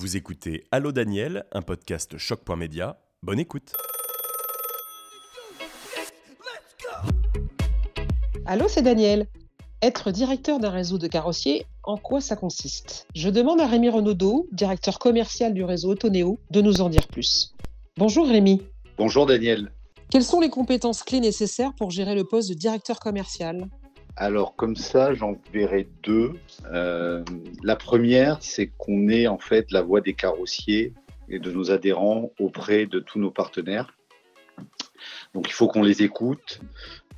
Vous écoutez Allô Daniel, un podcast choc.média. Bonne écoute. Allô, c'est Daniel. Être directeur d'un réseau de carrossiers, en quoi ça consiste? Je demande à Rémi Renaudot, directeur commercial du réseau Autoneo, de nous en dire plus. Bonjour Rémi. Bonjour Daniel. Quelles sont les compétences clés nécessaires pour gérer le poste de directeur commercial? Alors comme ça, j'en verrai deux. Euh, la première, c'est qu'on est en fait la voix des carrossiers et de nos adhérents auprès de tous nos partenaires. Donc il faut qu'on les écoute.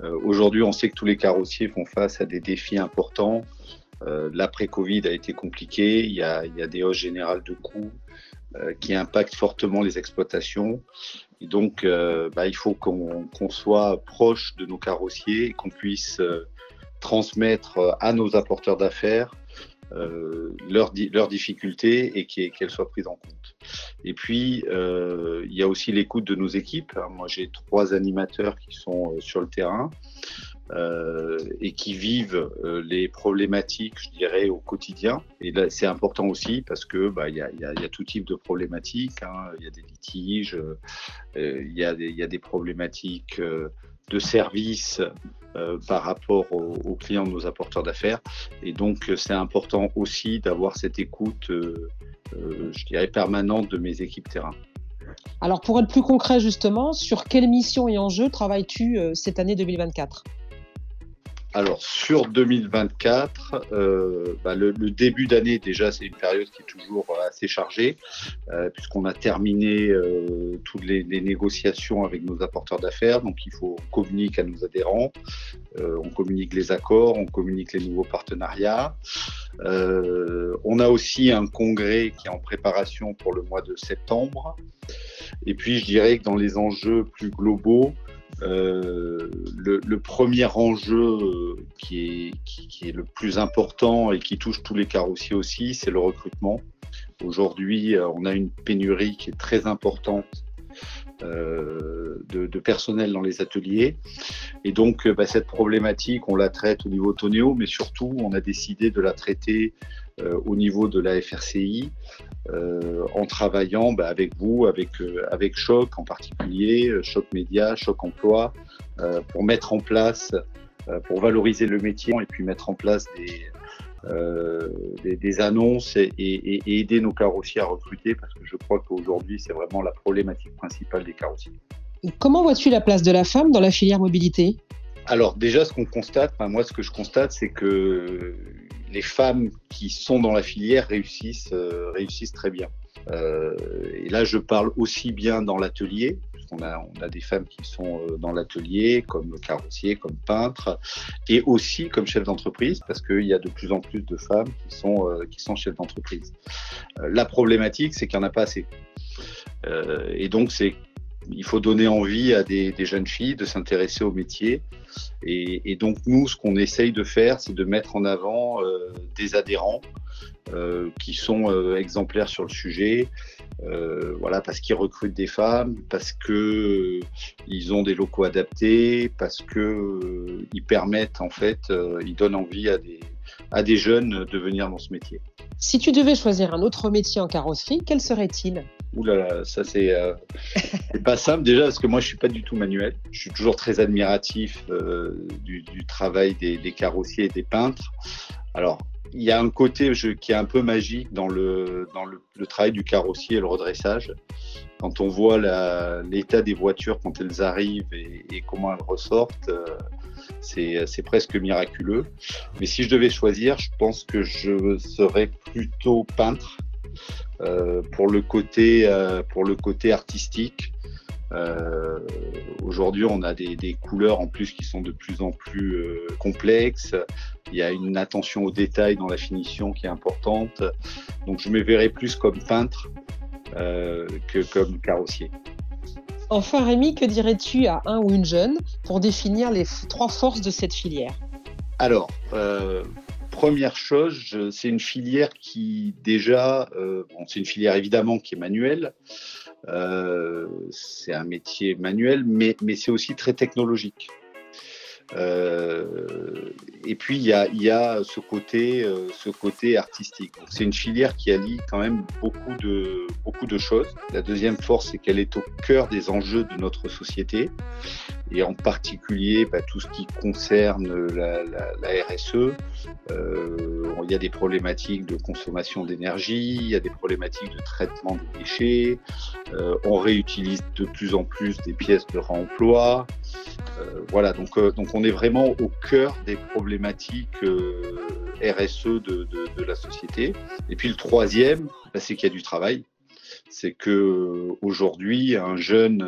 Euh, Aujourd'hui, on sait que tous les carrossiers font face à des défis importants. Euh, L'après-Covid a été compliqué. Il y a, des hausses générales de coûts qui impactent fortement les exploitations. Donc, bah, il faut qu'on soit proche de nos carrossiers et qu'on puisse transmettre à nos apporteurs d'affaires euh, leurs, di- leurs difficultés et qu'elles soient prises en compte. Et puis, euh, il y a aussi l'écoute de nos équipes. hein. Moi, j'ai trois animateurs qui sont euh, sur le terrain euh, et qui vivent euh, les problématiques, je dirais, au quotidien. Et là, c'est important aussi parce que bah, il y, a, tout type de problématiques. hein. Il y a des litiges, euh, euh, il, y a des, problématiques euh, de service euh, par rapport aux, clients de nos apporteurs d'affaires. Et donc, euh, c'est important aussi d'avoir cette écoute, euh, euh, je dirais, permanente de mes équipes terrain. Alors pour être plus concret justement, sur quelle mission et enjeux travailles-tu cette année 2024 Alors, sur 2024, euh, bah, le, le début d'année, déjà, c'est une période qui est toujours euh, assez chargée, euh, puisqu'on a terminé euh, toutes les, les négociations avec nos apporteurs d'affaires. Donc, il faut qu'on communique à nos adhérents, euh, on communique les accords, on communique les nouveaux partenariats. Euh, on a aussi un congrès qui est en préparation pour le mois de septembre. Et puis, je dirais que dans les enjeux plus globaux, euh, le, le premier enjeu euh, qui est, qui, qui est le plus important et qui touche tous les carrossiers aussi, c'est le recrutement. Aujourd'hui, euh, on a une pénurie qui est très importante de, de personnel dans les ateliers. Et donc, euh, bah, cette problématique, on la traite au niveau Tonéo, mais surtout, on a décidé de la traiter euh, au niveau de la FRCI, euh, en travaillant bah, avec vous, avec, euh, avec Choc en particulier, euh, Choc Média, Choc Emploi, euh, pour mettre en place, euh, pour valoriser le métier et puis mettre en place des, euh, des, des annonces et, et- et aider nos carrossiers à recruter parce que je crois qu'aujourd'hui, c'est vraiment la problématique principale des carrossiers. Comment vois-tu la place de la femme dans la filière mobilité? Alors déjà, ce qu'on constate, moi ce que je constate, c'est que les femmes qui sont dans la filière réussissent, euh, réussissent très bien. Euh, et là, je parle aussi bien dans l'atelier, on a des femmes qui sont euh, dans l'atelier, comme carrossiers, comme peintres, et aussi comme chefs d'entreprise, parce qu'il y a de plus en plus de femmes qui sont, euh, qui sont chefs d'entreprise. Euh, la problématique, c'est qu'il n'y en a pas assez. Et donc, c'est il faut donner envie à des, jeunes filles de s'intéresser au métier. Et, donc nous, ce qu'on essaye de faire, c'est de mettre en avant des adhérents qui sont euh, exemplaires sur le sujet. Euh, voilà, parce qu'ils recrutent des femmes, parce que euh, ils ont des locaux adaptés, parce que euh, ils permettent en fait, euh, ils donnent envie à des à des jeunes de venir dans ce métier. Si tu devais choisir un autre métier en carrosserie, quel serait-il? Ouh là là, ça c'est euh, pas simple déjà parce que moi je suis pas du tout manuel. Je suis toujours très admiratif euh, du, du travail des, des carrossiers et des peintres. Alors il y a un côté qui est un peu magique dans le dans le, le travail du carrossier et le redressage. Quand on voit l'état des voitures quand elles arrivent et, et comment elles ressortent, euh, c'est presque miraculeux. Mais si je devais choisir, je pense que je serais plutôt peintre euh, pour le côté euh, pour le côté artistique. Euh, Aujourd'hui, on a des, des couleurs en plus qui sont de plus en plus euh, complexes. Il y a une attention au détail dans la finition qui est importante. Donc, je me verrais plus comme peintre euh, que comme carrossier. Enfin Rémi, que dirais-tu à un ou une jeune pour définir les trois forces de cette filière? Alors, euh, première chose, c'est une filière qui déjà, euh, bon, c'est une filière évidemment qui est manuelle. Euh, c'est un métier manuel, mais, mais c'est aussi très technologique. Et puis il y a, y a, ce côté, ce côté artistique. C'est une filière qui allie quand même beaucoup de, beaucoup de choses. La deuxième force, c'est qu'elle est au cœur des enjeux de notre société et en particulier bah, tout ce qui concerne la, RSE. Euh, il y a des problématiques de consommation d'énergie, il y a des problématiques de traitement des déchets, euh, on réutilise de plus en plus des pièces de réemploi. Euh, voilà, donc, donc on est vraiment au cœur des problématiques RSE de, la société. Et puis le troisième, bah, c'est qu'il y a du travail. C'est que aujourd'hui, un jeune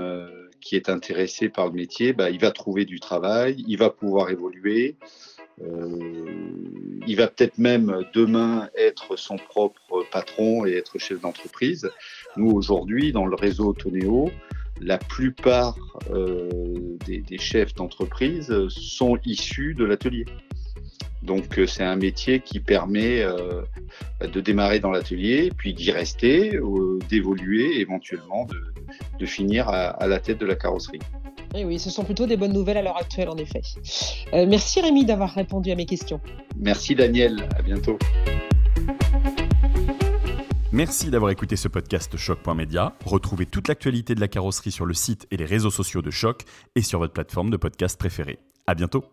qui est intéressé par le métier, bah, il va trouver du travail, il va pouvoir évoluer. Euh, il va peut-être même demain être son propre patron et être chef d'entreprise. Nous, aujourd'hui, dans le réseau Tonéo, la plupart euh, des, des, chefs d'entreprise sont issus de l'atelier. Donc euh, c'est un métier qui permet euh, bah, de démarrer dans l'atelier, puis d'y rester, euh, d'évoluer, éventuellement de, finir à, la tête de la carrosserie. Et eh oui, ce sont plutôt des bonnes nouvelles à l'heure actuelle, en effet. merci Rémi d'avoir répondu à mes questions. Merci Daniel, à bientôt. Merci d'avoir écouté ce podcast Choc.media. Retrouvez toute l'actualité de la carrosserie sur le site et les réseaux sociaux de Choc et sur votre plateforme de podcast préférée. À bientôt.